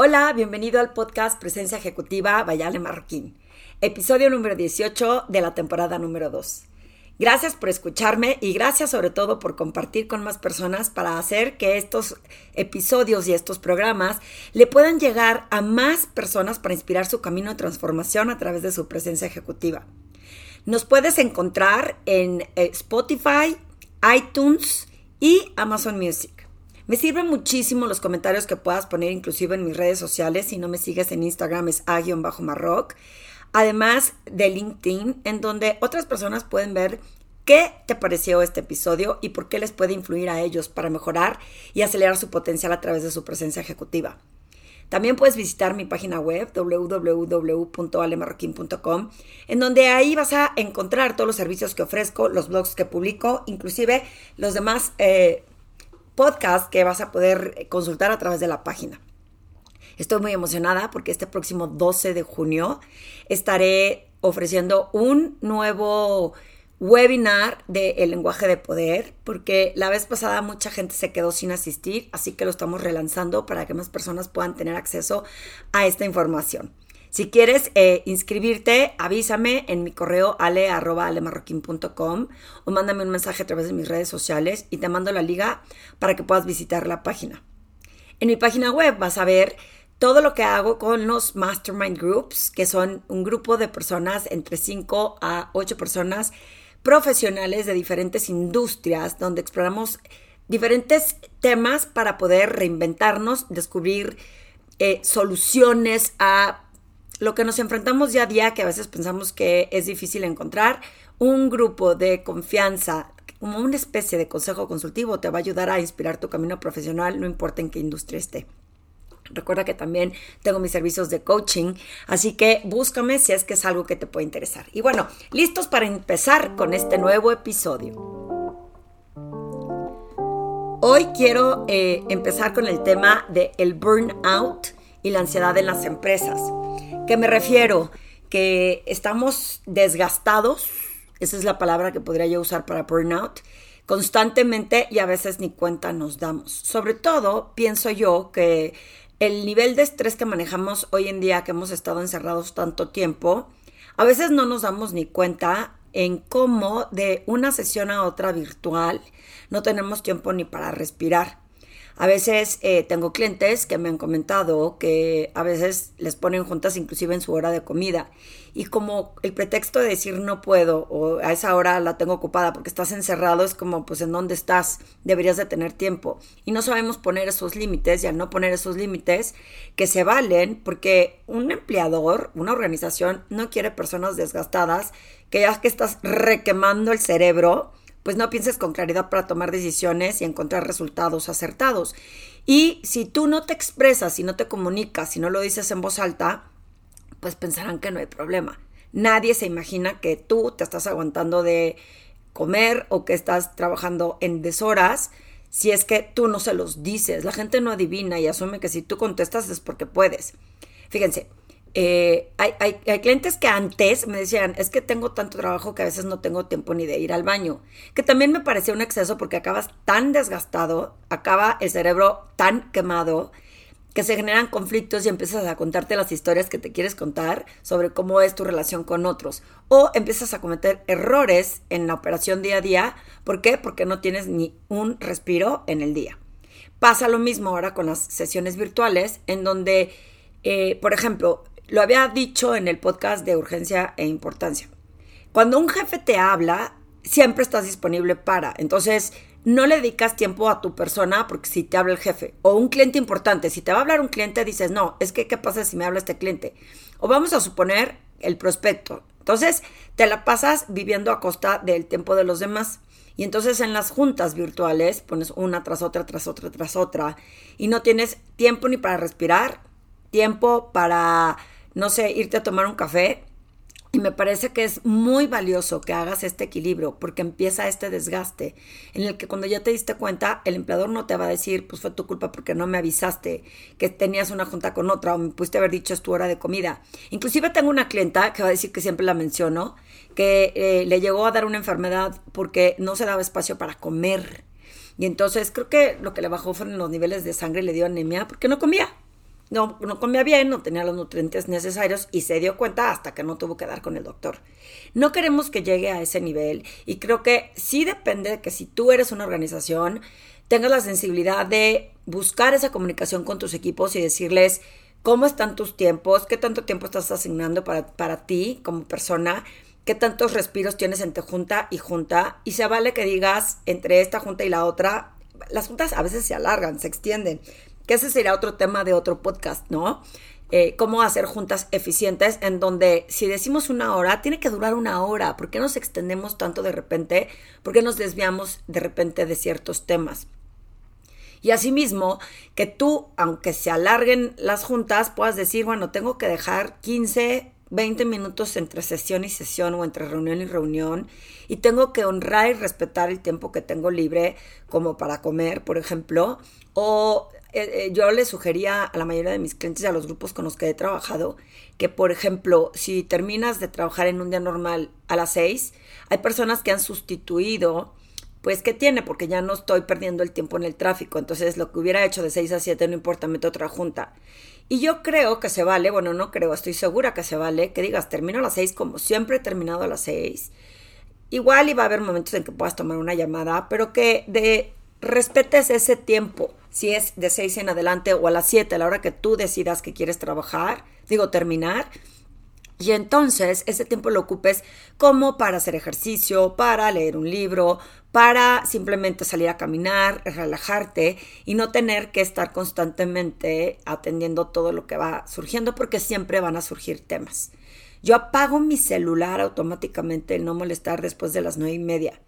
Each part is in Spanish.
Hola, bienvenido al podcast Presencia Ejecutiva Vayale Marroquín, episodio número 18 de la temporada número 2. Gracias por escucharme y gracias sobre todo por compartir con más personas para hacer que estos episodios y estos programas le puedan llegar a más personas para inspirar su camino de transformación a través de su presencia ejecutiva. Nos puedes encontrar en eh, Spotify, iTunes y Amazon Music. Me sirven muchísimo los comentarios que puedas poner inclusive en mis redes sociales. Si no me sigues en Instagram es a-marroc. Además de LinkedIn, en donde otras personas pueden ver qué te pareció este episodio y por qué les puede influir a ellos para mejorar y acelerar su potencial a través de su presencia ejecutiva. También puedes visitar mi página web www.alemarroquín.com, en donde ahí vas a encontrar todos los servicios que ofrezco, los blogs que publico, inclusive los demás eh, podcast que vas a poder consultar a través de la página. Estoy muy emocionada porque este próximo 12 de junio estaré ofreciendo un nuevo webinar de El lenguaje de poder, porque la vez pasada mucha gente se quedó sin asistir, así que lo estamos relanzando para que más personas puedan tener acceso a esta información. Si quieres eh, inscribirte, avísame en mi correo ale.alemarroquín.com o mándame un mensaje a través de mis redes sociales y te mando la liga para que puedas visitar la página. En mi página web vas a ver todo lo que hago con los Mastermind Groups, que son un grupo de personas entre 5 a 8 personas profesionales de diferentes industrias, donde exploramos diferentes temas para poder reinventarnos, descubrir eh, soluciones a lo que nos enfrentamos día a día, que a veces pensamos que es difícil encontrar, un grupo de confianza, como una especie de consejo consultivo, te va a ayudar a inspirar tu camino profesional, no importa en qué industria esté. Recuerda que también tengo mis servicios de coaching, así que búscame si es que es algo que te puede interesar. Y bueno, listos para empezar con este nuevo episodio. Hoy quiero eh, empezar con el tema de el burnout y la ansiedad en las empresas. ¿Qué me refiero? Que estamos desgastados, esa es la palabra que podría yo usar para burnout, constantemente y a veces ni cuenta nos damos. Sobre todo, pienso yo que el nivel de estrés que manejamos hoy en día, que hemos estado encerrados tanto tiempo, a veces no nos damos ni cuenta en cómo de una sesión a otra virtual no tenemos tiempo ni para respirar. A veces eh, tengo clientes que me han comentado que a veces les ponen juntas inclusive en su hora de comida. Y como el pretexto de decir no puedo o a esa hora la tengo ocupada porque estás encerrado es como pues en dónde estás, deberías de tener tiempo. Y no sabemos poner esos límites y al no poner esos límites que se valen porque un empleador, una organización no quiere personas desgastadas que ya que estás requemando el cerebro pues no pienses con claridad para tomar decisiones y encontrar resultados acertados. Y si tú no te expresas, si no te comunicas, si no lo dices en voz alta, pues pensarán que no hay problema. Nadie se imagina que tú te estás aguantando de comer o que estás trabajando en deshoras si es que tú no se los dices. La gente no adivina y asume que si tú contestas es porque puedes. Fíjense, eh, hay, clientes que antes me decían, es que tengo tanto trabajo que a veces no tengo tiempo ni de ir al baño, que también me parecía un exceso porque acabas tan desgastado, acaba el cerebro tan quemado, que se generan conflictos y empiezas a contarte las historias que te quieres contar sobre cómo es tu relación con otros. O empiezas a cometer errores en la operación día a día. ¿Por qué? Porque no tienes ni un respiro en el día. Pasa lo mismo ahora con las sesiones virtuales, en donde, eh, por ejemplo, lo había dicho en el podcast de urgencia e importancia. Cuando un jefe te habla, siempre estás disponible para. Entonces, no le dedicas tiempo a tu persona porque si te habla el jefe. O un cliente importante, si te va a hablar un cliente, dices, no, es que, ¿qué pasa si me habla este cliente? O vamos a suponer el prospecto. Entonces, te la pasas viviendo a costa del tiempo de los demás. Y entonces en las juntas virtuales pones una tras otra, tras otra, tras otra. Y no tienes tiempo ni para respirar, tiempo para no sé, irte a tomar un café. Y me parece que es muy valioso que hagas este equilibrio porque empieza este desgaste en el que cuando ya te diste cuenta, el empleador no te va a decir, pues fue tu culpa porque no me avisaste que tenías una junta con otra o me pudiste haber dicho es tu hora de comida. Inclusive tengo una clienta que va a decir que siempre la menciono, que eh, le llegó a dar una enfermedad porque no se daba espacio para comer. Y entonces creo que lo que le bajó fueron los niveles de sangre y le dio anemia porque no comía. No, no comía bien, no tenía los nutrientes necesarios y se dio cuenta hasta que no tuvo que dar con el doctor. No queremos que llegue a ese nivel y creo que sí depende de que si tú eres una organización, tengas la sensibilidad de buscar esa comunicación con tus equipos y decirles cómo están tus tiempos, qué tanto tiempo estás asignando para, para ti como persona, qué tantos respiros tienes entre junta y junta y se vale que digas entre esta junta y la otra, las juntas a veces se alargan, se extienden, que ese sería otro tema de otro podcast, ¿no? Eh, cómo hacer juntas eficientes en donde si decimos una hora, tiene que durar una hora. ¿Por qué nos extendemos tanto de repente? ¿Por qué nos desviamos de repente de ciertos temas? Y asimismo, que tú, aunque se alarguen las juntas, puedas decir, bueno, tengo que dejar 15, 20 minutos entre sesión y sesión o entre reunión y reunión y tengo que honrar y respetar el tiempo que tengo libre como para comer, por ejemplo, o eh, eh, yo le sugería a la mayoría de mis clientes y a los grupos con los que he trabajado que, por ejemplo, si terminas de trabajar en un día normal a las 6, hay personas que han sustituido, pues, ¿qué tiene? Porque ya no estoy perdiendo el tiempo en el tráfico. Entonces, lo que hubiera hecho de 6 a 7, no importa, meto otra junta. Y yo creo que se vale, bueno, no creo, estoy segura que se vale, que digas, termino a las 6 como siempre he terminado a las 6. Igual iba a haber momentos en que puedas tomar una llamada, pero que de respetes ese tiempo si es de 6 en adelante o a las 7, a la hora que tú decidas que quieres trabajar, digo terminar. Y entonces ese tiempo lo ocupes como para hacer ejercicio, para leer un libro, para simplemente salir a caminar, relajarte y no tener que estar constantemente atendiendo todo lo que va surgiendo porque siempre van a surgir temas. Yo apago mi celular automáticamente, no molestar después de las nueve y media.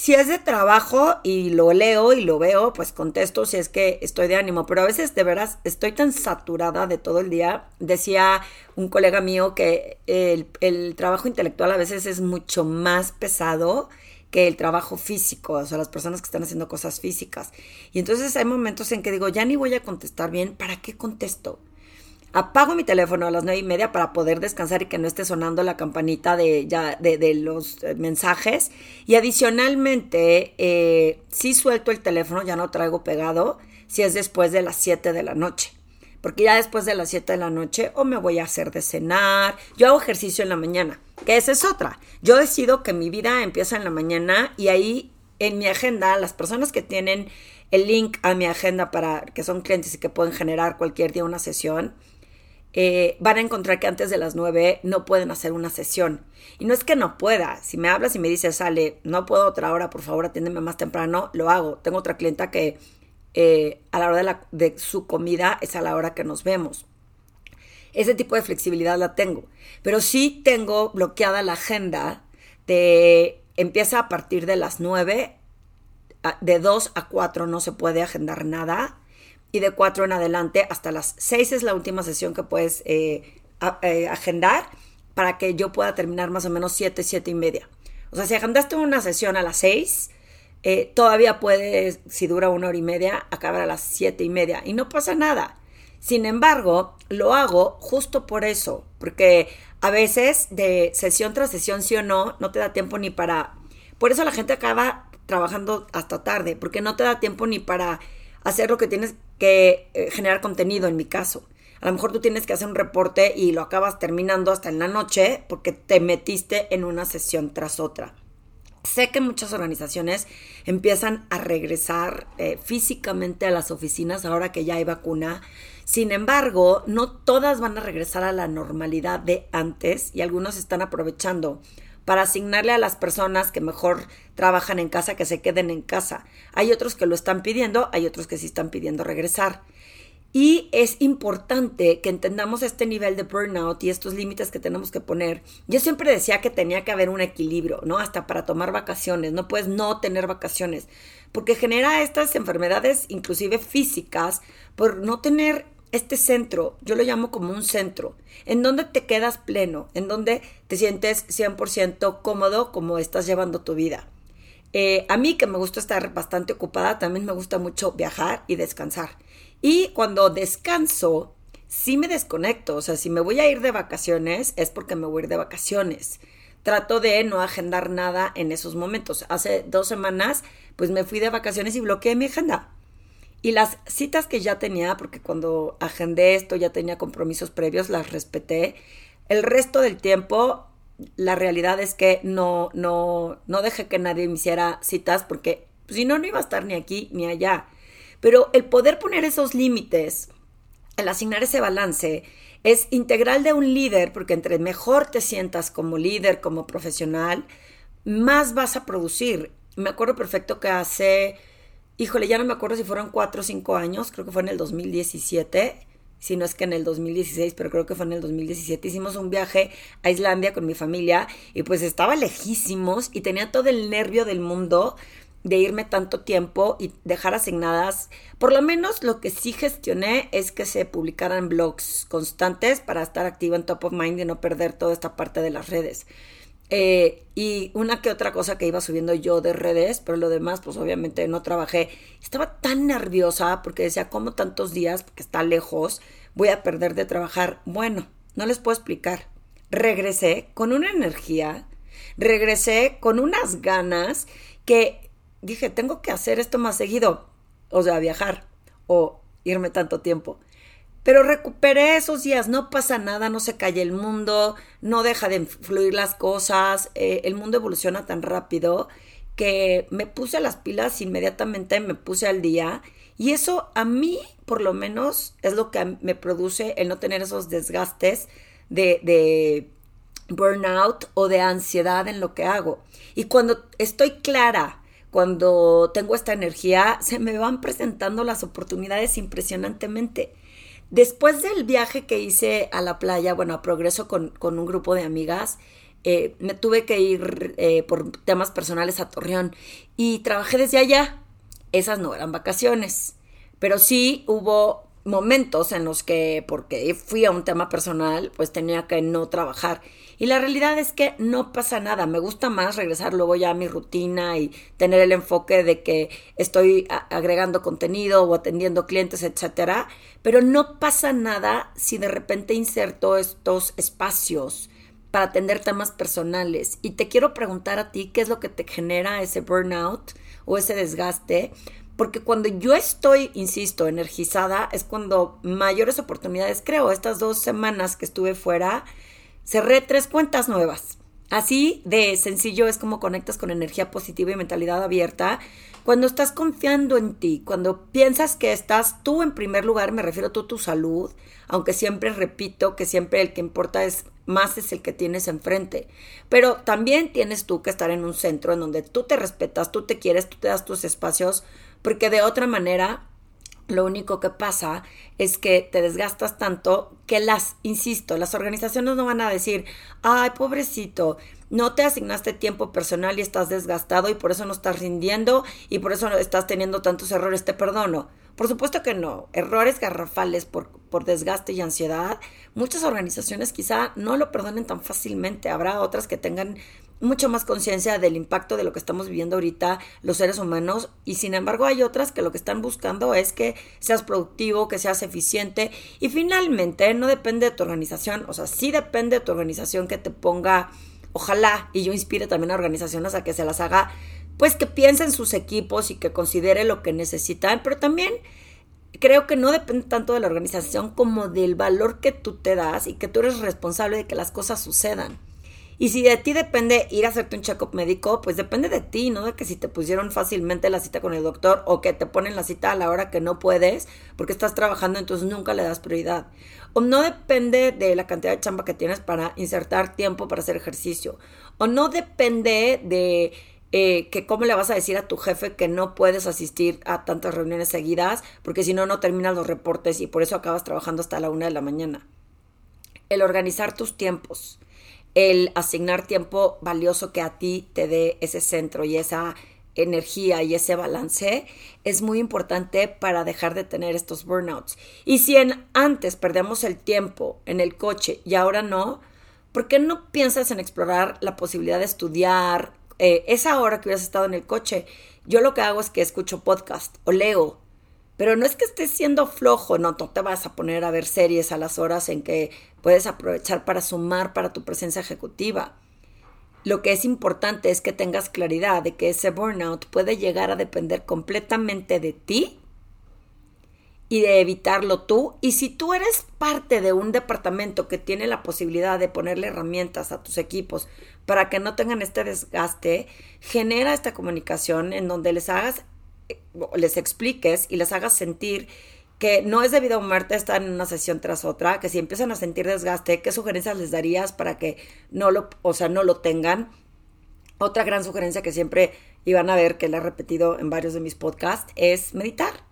Si es de trabajo y lo leo y lo veo, pues contesto si es que estoy de ánimo, pero a veces de veras estoy tan saturada de todo el día. Decía un colega mío que el, trabajo intelectual a veces es mucho más pesado que el trabajo físico, o sea, las personas que están haciendo cosas físicas. Y entonces hay momentos en que digo, ya ni voy a contestar bien, ¿para qué contesto? Apago mi teléfono a las nueve y media para poder descansar y que no esté sonando la campanita de, ya, de, los eh, mensajes. Y adicionalmente, eh, si suelto el teléfono, ya no traigo pegado, si es después de las 7 de la noche. Porque ya después de las 7 de la noche o me voy a hacer de cenar, yo hago ejercicio en la mañana, que esa es otra. Yo decido que mi vida empieza en la mañana y ahí en mi agenda, las personas que tienen el link a mi agenda para que son clientes y que pueden generar cualquier día una sesión, eh, van a encontrar que antes de las 9 no pueden hacer una sesión. Y no es que no pueda. Si me hablas y me dices, sale, no puedo otra hora, por favor, atiéndeme más temprano, lo hago. Tengo otra clienta que eh, a la hora de, su comida es a la hora que nos vemos. Ese tipo de flexibilidad la tengo. Pero sí tengo bloqueada la agenda de empieza a partir de las 9, de 2 a 4 no se puede agendar nada y de 4 en adelante hasta las 6 es la última sesión que puedes eh, eh, agendar para que yo pueda terminar más o menos 7, 7 y media. O sea, si agendaste una sesión a las 6, eh, todavía puedes, si dura una hora y media, acabar a las 7 y media y no pasa nada. Sin embargo, lo hago justo por eso, porque a veces de sesión tras sesión, sí o no, no te da tiempo ni para... Por eso la gente acaba trabajando hasta tarde, porque no te da tiempo ni para hacer lo que tienes que eh, generar contenido en mi caso. A lo mejor tú tienes que hacer un reporte y lo acabas terminando hasta en la noche porque te metiste en una sesión tras otra. Sé que muchas organizaciones empiezan a regresar eh, físicamente a las oficinas ahora que ya hay vacuna. Sin embargo, no todas van a regresar a la normalidad de antes y algunos están aprovechando para asignarle a las personas que mejor trabajan en casa que se queden en casa. Hay otros que lo están pidiendo, hay otros que sí están pidiendo regresar. Y es importante que entendamos este nivel de burnout y estos límites que tenemos que poner. Yo siempre decía que tenía que haber un equilibrio, ¿no? Hasta para tomar vacaciones. No puedes no tener vacaciones, porque genera estas enfermedades, inclusive físicas, por no tener este centro, yo lo llamo como un centro, en donde te quedas pleno, en donde te sientes 100% cómodo como estás llevando tu vida. Eh, a mí que me gusta estar bastante ocupada, también me gusta mucho viajar y descansar. Y cuando descanso, sí me desconecto, o sea, si me voy a ir de vacaciones es porque me voy a ir de vacaciones. Trato de no agendar nada en esos momentos. Hace dos semanas, pues me fui de vacaciones y bloqueé mi agenda Y las citas que ya tenía, porque cuando agendé esto ya tenía compromisos previos, las respeté. El resto del tiempo, la realidad es que no, no, no dejé que nadie me hiciera citas porque si no, no iba a estar ni aquí ni allá. Pero el poder poner esos límites, el asignar ese balance, es integral de un líder, porque entre mejor te sientas como líder, como profesional, más vas a producir. Me acuerdo perfecto que hace, híjole, ya no me acuerdo si fueron cuatro o cinco años, creo que fue en el 2017, si no es que en el 2016, pero creo que fue en el 2017, hicimos un viaje a Islandia con mi familia y pues estaba lejísimos y tenía todo el nervio del mundo de irme tanto tiempo y dejar asignadas, por lo menos lo que sí gestioné es que se publicaran blogs constantes para estar activa en top of mind y no perder toda esta parte de las redes. Eh, y una que otra cosa que iba subiendo yo de redes, pero lo demás, pues obviamente no trabajé. Estaba tan nerviosa porque decía, ¿cómo tantos días? Porque está lejos, voy a perder de trabajar. Bueno, no les puedo explicar. Regresé con una energía, regresé con unas ganas que dije, tengo que hacer esto más seguido, o sea, viajar o irme tanto tiempo. Pero recuperé esos días, no pasa nada, no se cae el mundo, no deja de fluir las cosas, eh, el mundo evoluciona tan rápido que me puse las pilas inmediatamente, me puse al día y eso a mí, por lo menos, es lo que me produce el no tener esos desgastes de, de burnout o de ansiedad en lo que hago. Y cuando estoy clara cuando tengo esta energía, se me van presentando las oportunidades impresionantemente. Después del viaje que hice a la playa, bueno, a Progreso con, un grupo de amigas, eh, me tuve que ir eh, por temas personales a Torreón y trabajé desde allá. Esas no eran vacaciones, pero sí hubo momentos en los que, porque fui a un tema personal, pues tenía que no trabajar. Y la realidad es que no pasa nada. Me gusta más regresar luego ya a mi rutina y tener el enfoque de que estoy agregando contenido o atendiendo clientes, etcétera. Pero no pasa nada si de repente inserto estos espacios para atender temas personales. Y te quiero preguntar a ti qué es lo que te genera ese burnout o ese desgaste porque cuando yo estoy, insisto, energizada, es cuando mayores oportunidades creo. Estas dos semanas que estuve fuera, cerré tres cuentas nuevas. Así de sencillo es como conectas con energía positiva y mentalidad abierta. Cuando estás confiando en ti, cuando piensas que estás tú en primer lugar, me refiero a tú, tu salud, aunque siempre repito que siempre el que importa es más es el que tienes enfrente. Pero también tienes tú que estar en un centro en donde tú te respetas, tú te quieres, tú te das tus espacios porque de otra manera lo único que pasa es que te desgastas tanto que las, insisto, las organizaciones no van a decir, ay, pobrecito, no te asignaste tiempo personal y estás desgastado y por eso no estás rindiendo y por eso estás teniendo tantos errores, te perdono. Por supuesto que no. Errores garrafales por, por desgaste y ansiedad, muchas organizaciones quizá no lo perdonen tan fácilmente. Habrá otras que tengan mucho más conciencia del impacto de lo que estamos viviendo ahorita los seres humanos y sin embargo hay otras que lo que están buscando es que seas productivo, que seas eficiente y finalmente no depende de tu organización, o sea, sí depende de tu organización que te ponga, ojalá, y yo inspire también a organizaciones a que se las haga, pues que piensen sus equipos y que considere lo que necesitan, pero también creo que no depende tanto de la organización como del valor que tú te das y que tú eres responsable de que las cosas sucedan. Y si de ti depende ir a hacerte un check-up médico, pues depende de ti, no de que si te pusieron fácilmente la cita con el doctor o que te ponen la cita a la hora que no puedes porque estás trabajando, entonces nunca le das prioridad. O no depende de la cantidad de chamba que tienes para insertar tiempo para hacer ejercicio. O no depende de eh, que cómo le vas a decir a tu jefe que no puedes asistir a tantas reuniones seguidas, porque si no, no terminas los reportes y por eso acabas trabajando hasta la una de la mañana. El organizar tus tiempos el asignar tiempo valioso que a ti te dé ese centro y esa energía y ese balance es muy importante para dejar de tener estos burnouts. Y si en antes perdemos el tiempo en el coche y ahora no, ¿por qué no piensas en explorar la posibilidad de estudiar eh, esa hora que hubieras estado en el coche? Yo lo que hago es que escucho podcast o leo pero no es que estés siendo flojo, no, no te vas a poner a ver series a las horas en que puedes aprovechar para sumar para tu presencia ejecutiva. Lo que es importante es que tengas claridad de que ese burnout puede llegar a depender completamente de ti y de evitarlo tú. Y si tú eres parte de un departamento que tiene la posibilidad de ponerle herramientas a tus equipos para que no tengan este desgaste, genera esta comunicación en donde les hagas, les expliques y les hagas sentir que no es debido a muerte estar en una sesión tras otra, que si empiezan a sentir desgaste, ¿qué sugerencias les darías para que no lo, o sea, no lo tengan? Otra gran sugerencia que siempre iban a ver, que le he repetido en varios de mis podcasts, es meditar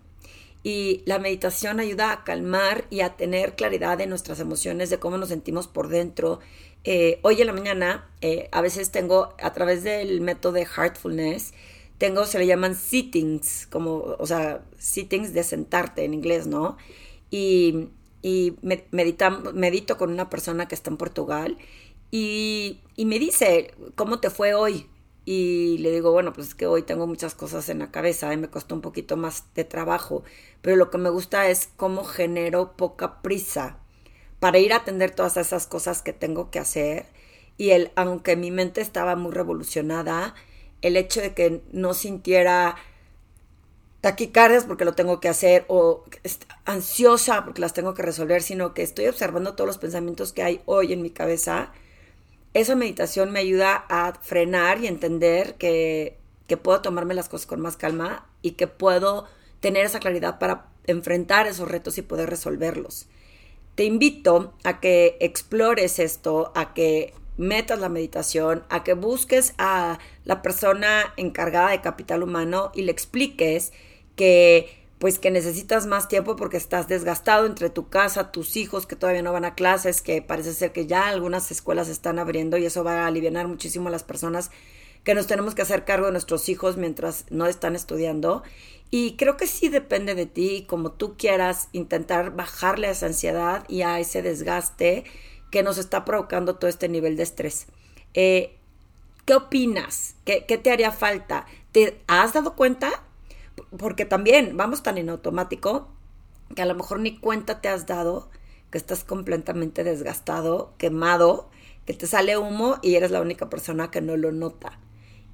y la meditación ayuda a calmar y a tener claridad de nuestras emociones, de cómo nos sentimos por dentro. Eh, hoy en la mañana, eh, a veces tengo, a través del método de Heartfulness, tengo, se le llaman sittings, como, o sea, sittings de sentarte en inglés, ¿no? Y, y medito con una persona que está en Portugal y, y me dice, ¿cómo te fue hoy? y le digo, bueno, pues es que hoy tengo muchas cosas en la cabeza y me costó un poquito más de trabajo, pero lo que me gusta es cómo genero poca prisa para ir a atender todas esas cosas que tengo que hacer y el, aunque mi mente estaba muy revolucionada, el hecho de que no sintiera taquicardias porque lo tengo que hacer o ansiosa porque las tengo que resolver, sino que estoy observando todos los pensamientos que hay hoy en mi cabeza, esa meditación me ayuda a frenar y entender que, puedo tomarme las cosas con más calma y que puedo tener esa claridad para enfrentar esos retos y poder resolverlos. Te invito a que explores esto, a que metas la meditación, a que busques a la persona encargada de capital humano y le expliques que pues que necesitas más tiempo porque estás desgastado entre tu casa, tus hijos que todavía no van a clases, que parece ser que ya algunas escuelas están abriendo y eso va a aliviar muchísimo a las personas que nos tenemos que hacer cargo de nuestros hijos mientras no están estudiando. Y creo que sí depende de ti, como tú quieras intentar bajarle a esa ansiedad y a ese desgaste que nos está provocando todo este nivel de estrés. Eh, ¿Qué opinas? ¿Qué, ¿Qué te haría falta? ¿Te has dado cuenta porque también vamos tan en automático que a lo mejor ni cuenta te has dado que estás completamente desgastado, quemado, que te sale humo y eres la única persona que no lo nota.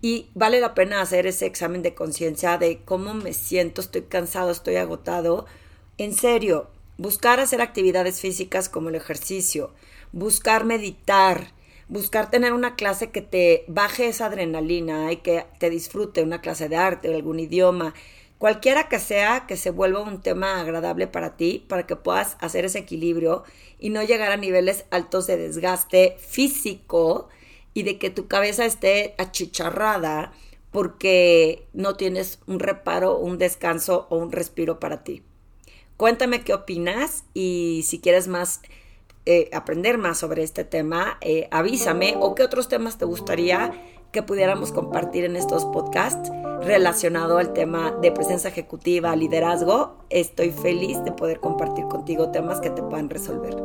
Y vale la pena hacer ese examen de conciencia de cómo me siento, estoy cansado, estoy agotado. En serio, buscar hacer actividades físicas como el ejercicio, buscar meditar, buscar tener una clase que te baje esa adrenalina y que te disfrute, una clase de arte o algún idioma, cualquiera que sea, que se vuelva un tema agradable para ti, para que puedas hacer ese equilibrio y no llegar a niveles altos de desgaste físico y de que tu cabeza esté achicharrada porque no tienes un reparo, un descanso o un respiro para ti. Cuéntame qué opinas y si quieres más eh, aprender más sobre este tema, eh, avísame o qué otros temas te gustaría que pudiéramos compartir en estos podcasts relacionado al tema de presencia ejecutiva, liderazgo. Estoy feliz de poder compartir contigo temas que te puedan resolver.